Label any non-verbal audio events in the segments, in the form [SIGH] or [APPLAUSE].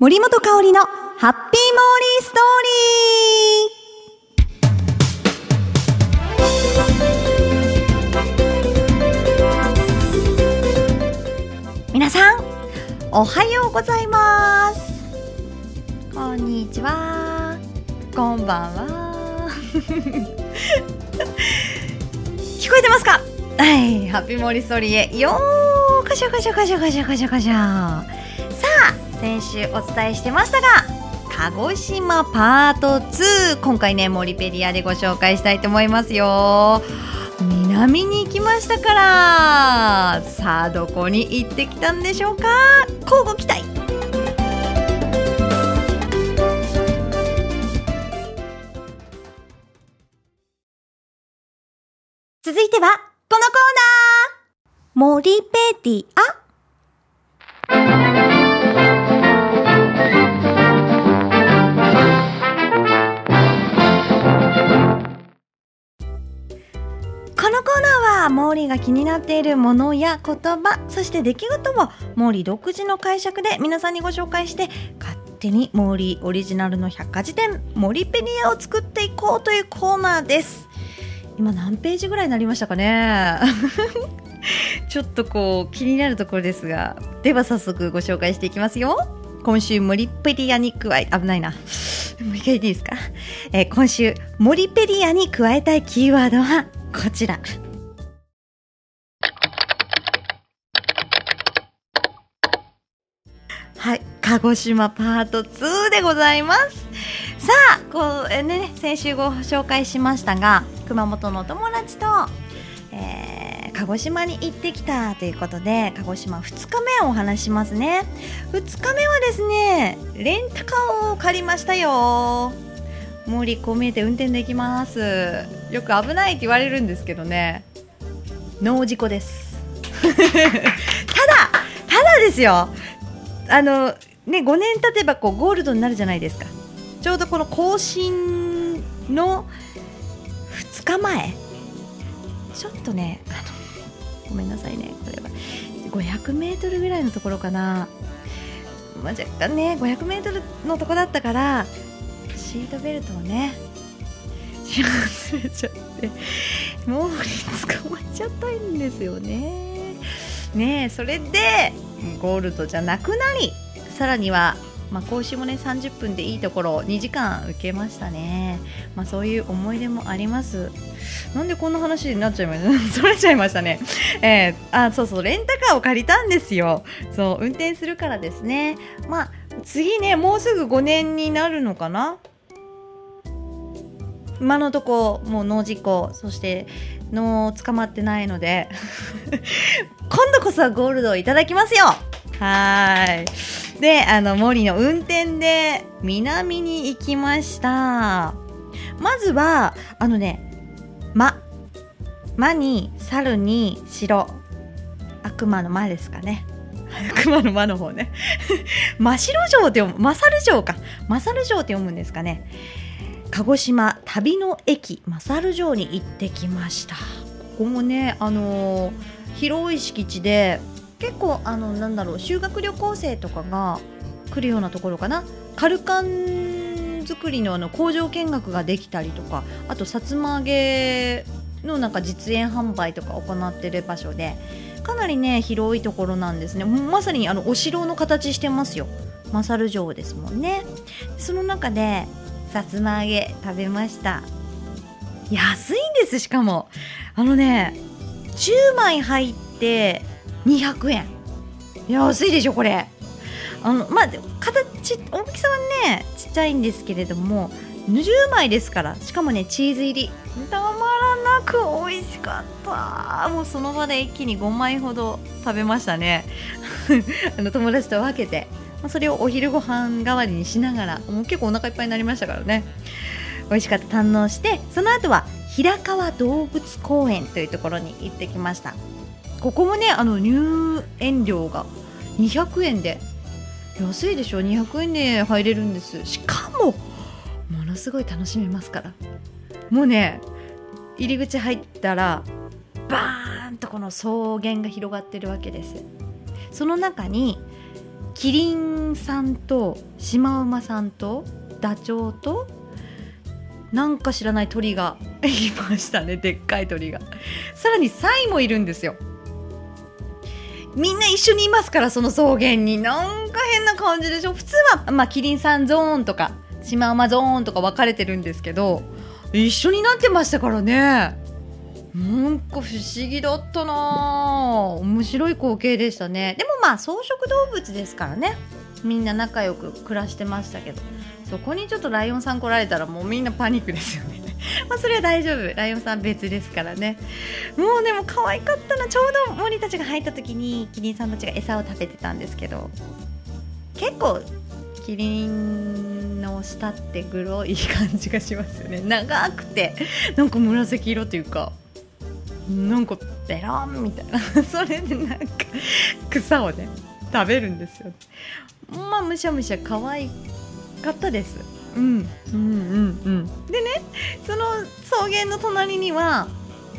森本香里のハッピーモーリーストーリー。皆さんおはようございます。こんにちは。こんばんは。[LAUGHS] 聞こえてますか？はいハッピーモーリーストーリーへ。よーこしょこしょこしょこしょこしょこしょさあ先週お伝えしてましたが鹿児島パート2今回ねモリペリアでご紹介したいと思いますよ。南に行きましたからさあどこに行ってきたんでしょうか？交互期待。続いてはこのコーナー。モリペディア。はモーリーが気になっているものや言葉そして出来事をモーリー独自の解釈で皆さんにご紹介して勝手にモーリーオリジナルの百科事典モリペディアを作っていこうというコーナーです。今何ページぐらいになりましたかね？[LAUGHS] ちょっとこう気になるところですが。では早速ご紹介していきますよ。今週モリペディアに加え危ないな。もう一回いいですか、えー今週モリペディアに加えたいキーワードはこちら。鹿児島パート2でございます。さあこう、えね、先週ご紹介しましたが熊本のお友達と、えー鹿児島に行ってきたということで鹿児島2日目をお話しますね。2日目はですねレンタカーを借りましたよ。森こう見えて運転できます。よく危ないって言われるんですけどね。ノー事故です。[LAUGHS] ただただですよ。あのね5年経てばこうゴールドになるじゃないですか。ちょうどこの更新の2日前。ちょっとねあのごめんなさいね。これは。500メートルぐらいのところかな、まあ、若干ね500メートルのとこだったからシートベルトをね忘れちゃってもう捕まっちゃったんですよね。ねえそれでゴールドじゃなくなりさらにはまあ、講習もね30分でいいところを2時間受けましたね、まあ、そういう思い出もあります。なんでこんな話になっちゃいました [LAUGHS] それちゃいましたね。えー、あそうそうレンタカーを借りたんですよ。そう運転するからですね。まあ次ねもうすぐ5年になるのかな？今のとこもう脳事故そして脳捕まってないので。[LAUGHS] 今度こそはゴールドをいただきますよ。はい。であの森の運転で南に行きました。まずはあのね「ま」「ま」に「猿」に「白」悪魔の「魔」ですかね。[LAUGHS] 悪魔の「魔」の方ね。[LAUGHS] 真白城って読む勝城か。勝城って読むんですかね。鹿児島旅の駅勝城に行ってきました。ここもねあのー広い敷地で結構あのなんだろう修学旅行生とかが来るようなところかな。カルカン作りのあの工場見学ができたりとかあとさつま揚げのなんか実演販売とか行ってる場所でかなりね広いところなんですね。まさにあのお城の形してますよ。勝城ですもんね。その中でさつま揚げ食べました。安いんですしかも。あのね10枚入って200円。安いでしょこれ。あのまあ形大きさはねちっちゃいんですけれども10枚ですから。しかもねチーズ入り。たまらなく美味しかった。もうその場で一気に5枚ほど食べましたね。[LAUGHS] あの友達と分けて。まあそれをお昼ご飯代わりにしながら。もう結構お腹いっぱいになりましたからね。美味しかった。堪能して。その後は平川動物公園というところに行ってきました。ここもねあの入園料が200円で安いでしょ？200円で入れるんです。しかもものすごい楽しめますから。もうね入り口入ったらバーンとこの草原が広がってるわけです。その中にキリンさんとシマウマさんとダチョウとなんか知らない鳥が [LAUGHS] いましたね。でっかい鳥が。さらにサイもいるんですよ。みんな一緒にいますからその草原に。なんか変な感じでしょ。普通は、まあ、キリンさんゾーンとかシマウマゾーンとか分かれてるんですけど一緒になってましたからね。なんか不思議だったな。面白い光景でしたね。でもまあ草食動物ですからね。みんな仲良く暮らしてましたけどそこにちょっとライオンさん来られたらもうみんなパニックですよね。まあそれは大丈夫。ライオンさん別ですからね。もうでも可愛かったなちょうど森たちが入った時にキリンさんたちが餌を食べてたんですけど。結構キリンの舌ってグロい感じがしますよね。長くてなんか紫色というかなんかベロンみたいな。[LAUGHS] それでなんか草をね食べるんですよ。まあむしゃむしゃ可愛かったです、うん、うんうんうん。でねその草原の隣には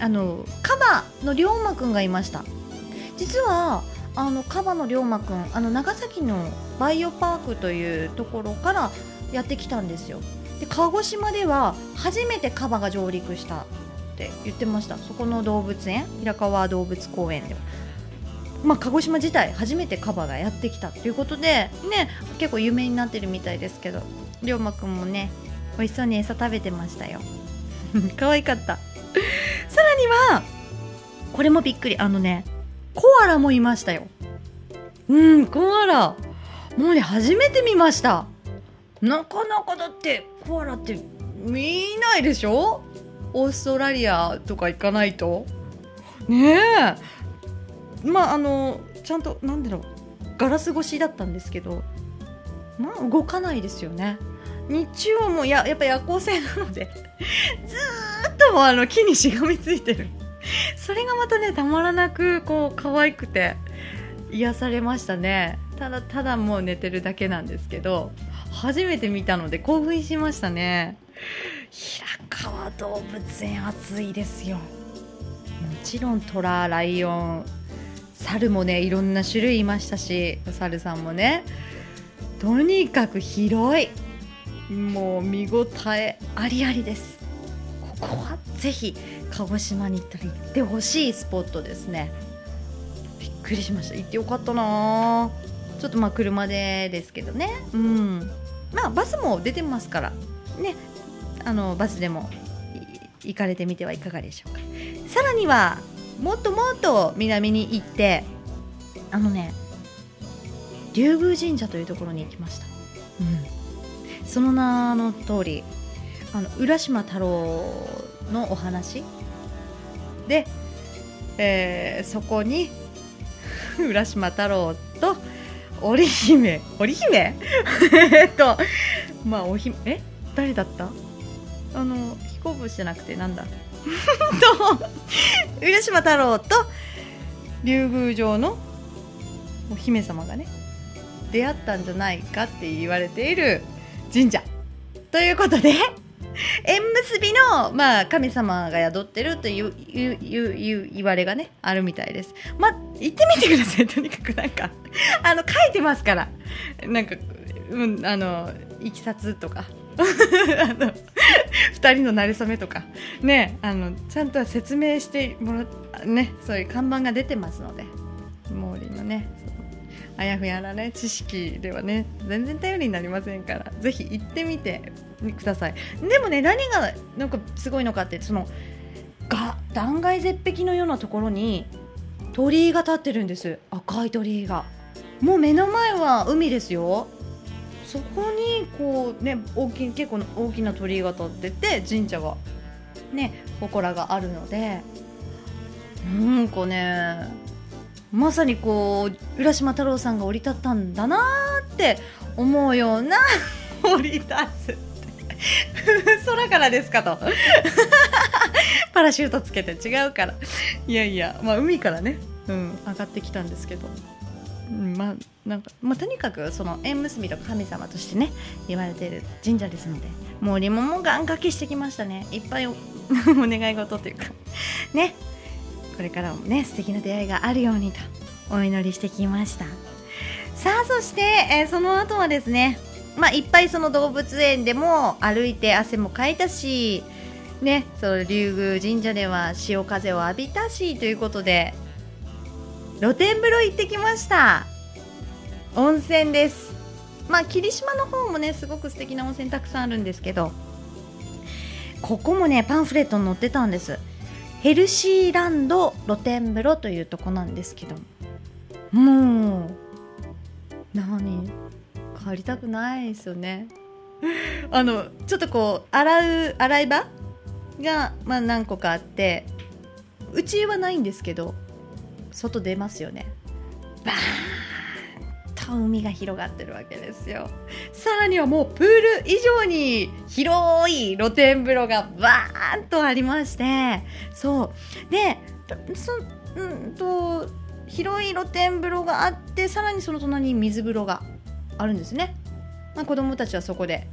あのカバの龍馬くんがいました。実はあのカバの龍馬くんあの長崎のバイオパークというところからやってきたんですよ。で鹿児島では初めてカバが上陸したって言ってました。そこの動物園平川動物公園では。まあ、鹿児島自体初めてカバがやってきたということで、ね、結構有名になってるみたいですけど。龍馬くんもね美味しそうに餌食べてましたよ。[LAUGHS] 可愛かった。さらにはこれもびっくり。あのねコアラもいましたよ。うんコアラ。もうね初めて見ました。なかなかだってコアラって見ないでしょ？オーストラリアとか行かないと。ねえ。まああのちゃんとなんだろう。ガラス越しだったんですけど。まあ動かないですよね。日中はもうややっぱ夜行性なので [LAUGHS] ずっともあの木にしがみついてる。それがまたねたまらなくこう可愛くて癒されましたね。ただただもう寝てるだけなんですけど初めて見たので興奮しましたね。平川動物園暑いですよ。もちろんトラライオン猿もねいろんな種類いましたしお猿さんもねとにかく広い。もう見応えありありです。ここはぜひ鹿児島に行ったら行ってほしいスポットですね。びっくりしました。行ってよかったな。ちょっとまあ車でですけどね。うん。まあバスも出てますからね。あのバスでも行かれてみてはいかがでしょうか。さらにはもっともっと南に行ってあのね竜宮神社というところに行きました、うん、その名の通りあの浦島太郎のお話。で、えー、そこに [LAUGHS] 浦島太郎と織姫。織姫？[LAUGHS] えっとまあお姫え？誰だった？あの彦星じゃなくてなんだ？[LAUGHS] と浦島太郎と竜宮城のお姫様がね出会ったんじゃないかって言われている神社。ということで [LAUGHS] 縁結びの、まあ、神様が宿ってるといういういう言われがねあるみたいです。まあ行ってみてください。とにかくなんかあの書いてますから。なんか、うん、あのいきさつとか。[LAUGHS] あの2人の馴れ初めとか。ねあのちゃんと説明してもらねそういう看板が出てますので。毛利のねあやふやなね知識ではね全然頼りになりませんからぜひ行ってみてください。でもね何がなんかすごいのかってそのが断崖絶壁のようなところに鳥居が立ってるんです。赤い鳥居が。もう目の前は海ですよ。そこにこうね大き結構大きな鳥居が立ってて神社がね祠があるので。なんかねまさにこう浦島太郎さんが降り立ったんだなって思うような [LAUGHS] 降り立つ [LAUGHS] 空からですかと。[LAUGHS] パラシュートつけて違うから。いやいやまあ海からね、うん、上がってきたんですけど。まあなんかまあ、とにかくその縁結びと神様としてね言われている神社ですのでもうリモも願掛けしてきましたね。いっぱいお願い事というか。ね。これからもね素敵な出会いがあるようにとお祈りしてきました。さあそして、えーその後はですねまあいっぱいその動物園でも歩いて汗もかいたしねその竜宮神社では潮風を浴びたしということで露天風呂行ってきました。温泉です。まあ霧島の方もねすごく素敵な温泉たくさんあるんですけどここもねパンフレットに載ってたんです。ヘルシーランド露天風呂というとこなんですけど。もう何？帰りたくないですよね。あのちょっとこう洗う洗い場が、まあ、何個かあってうちはないんですけど外出ますよね。バーンと海が広がってるわけですよ。さらにはもうプール以上に広い露天風呂がバーンとありましてそう。でそんと広い露天風呂があってさらにその隣に水風呂があるんですね、まあ、子供たちはそこで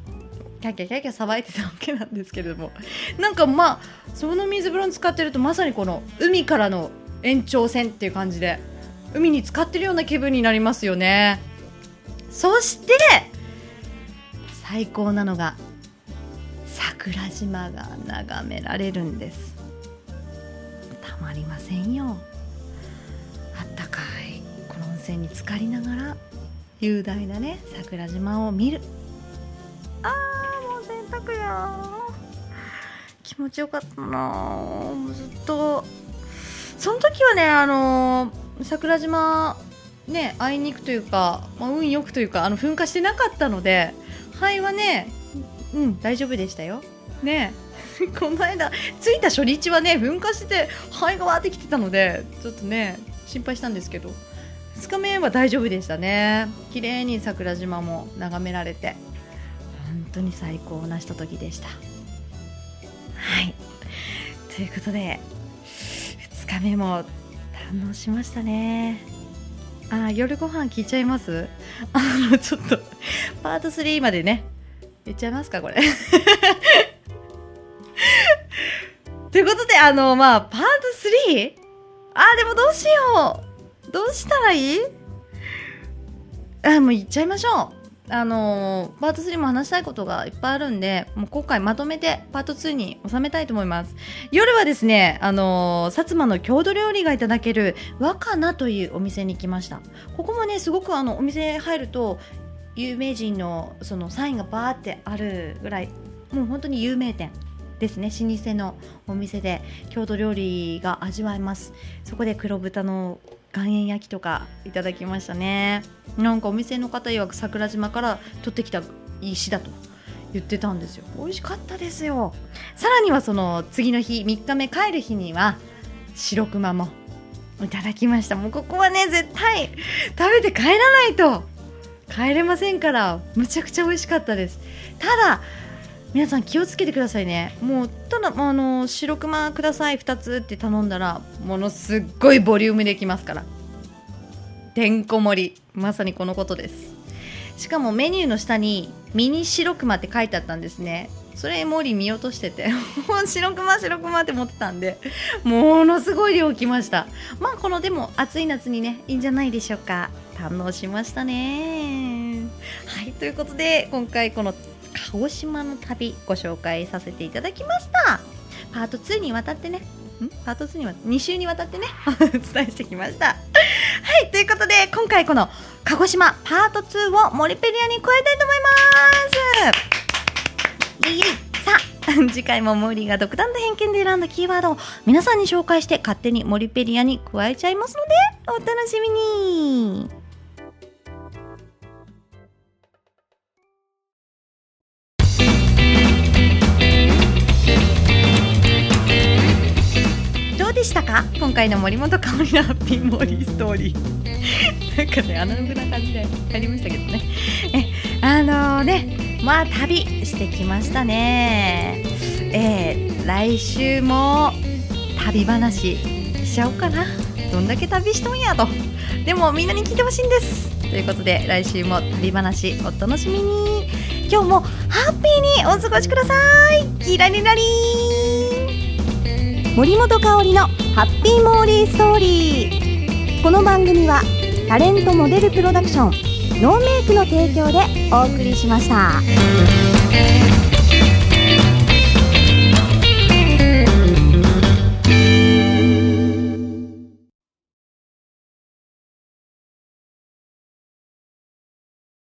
キャッキャキャキャ騒いでたわけなんですけれども。なんかまあその水風呂に使ってるとまさにこの海からの延長線っていう感じで海に浸かってるような気分になりますよね。そして最高なのが桜島が眺められるんです。たまりませんよ。あったかい。この温泉に浸かりながら雄大なね桜島を見る。あーもう洗濯や気持ちよかったな。もうずっと。その時はねあのー桜島ね会いにくというか、まあ、運よくというかあの噴火してなかったので肺はねうん大丈夫でしたよ。ね。[LAUGHS] この間着いた初日はね噴火してて肺がわーってきてたのでちょっとね心配したんですけど。2日目は大丈夫でしたね。綺麗に桜島も眺められて本当に最高なひとときでした。はい。ということで2日目も堪能しましたね。あ夜ご飯聞いちゃいます？[LAUGHS] あのちょっとパート3までね言っちゃいますかこれ。であのまあパート 3? あーでもどうしよう。どうしたらいい？あもう言っちゃいましょう。あのパート3も話したいことがいっぱいあるんでもう今回まとめてパート2に収めたいと思います。夜はですねあの薩摩の郷土料理がいただける若菜というお店に来ました。ここもねすごくあのお店入ると有名人のそのサインがバーってあるぐらいもう本当に有名店。ですね。老舗のお店で郷土料理が味わえます。そこで黒豚の岩塩焼きとかいただきましたね。なんかお店の方曰く桜島から取ってきた石だと言ってたんですよ。美味しかったですよ。さらにはその次の日3日目帰る日には白熊も。いただきました。もうここはね絶対食べて帰らないと。帰れませんから。むちゃくちゃ美味しかったです。ただ皆さん気をつけてくださいね。もうただあの白熊ください2つって頼んだらものすっごいボリュームできますから。てんこ盛り。まさにこのことです。しかもメニューの下にミニ白熊って書いてあったんですね。それモーリー見落としてて [LAUGHS] もう白熊白熊って思ってたんでものすごい量来ました。まあこのでも暑い夏にねいいんじゃないでしょうか。堪能しましたね。はいということで今回この鹿児島の旅ご紹介させていただきました。パート2にわたってね。ん？パート2には2週にわたってね。[LAUGHS] お伝えしてきました。はいということで今回この鹿児島パート2をモリペリアに加えたいと思います。イエイイエイ。さあ [LAUGHS] 次回もモーリーが独断と偏見で選んだキーワードを皆さんに紹介して勝手にモリペリアに加えちゃいますのでお楽しみに。したか？今回の森本香織のハッピーモーリーストーリー。[LAUGHS] なんかねアナログな感じでやりましたけどね。えあのねまあ旅してきましたね。えー来週も旅話しちゃおうかな。どんだけ旅しとんやと。でもみんなに聞いてほしいんです。ということで来週も旅話お楽しみに。今日もハッピーにお過ごしください。キラリラリー森本香里のハッピーモーリーストーリーこの番組はタレントモデルプロダクションノーメイクの提供でお送りしました。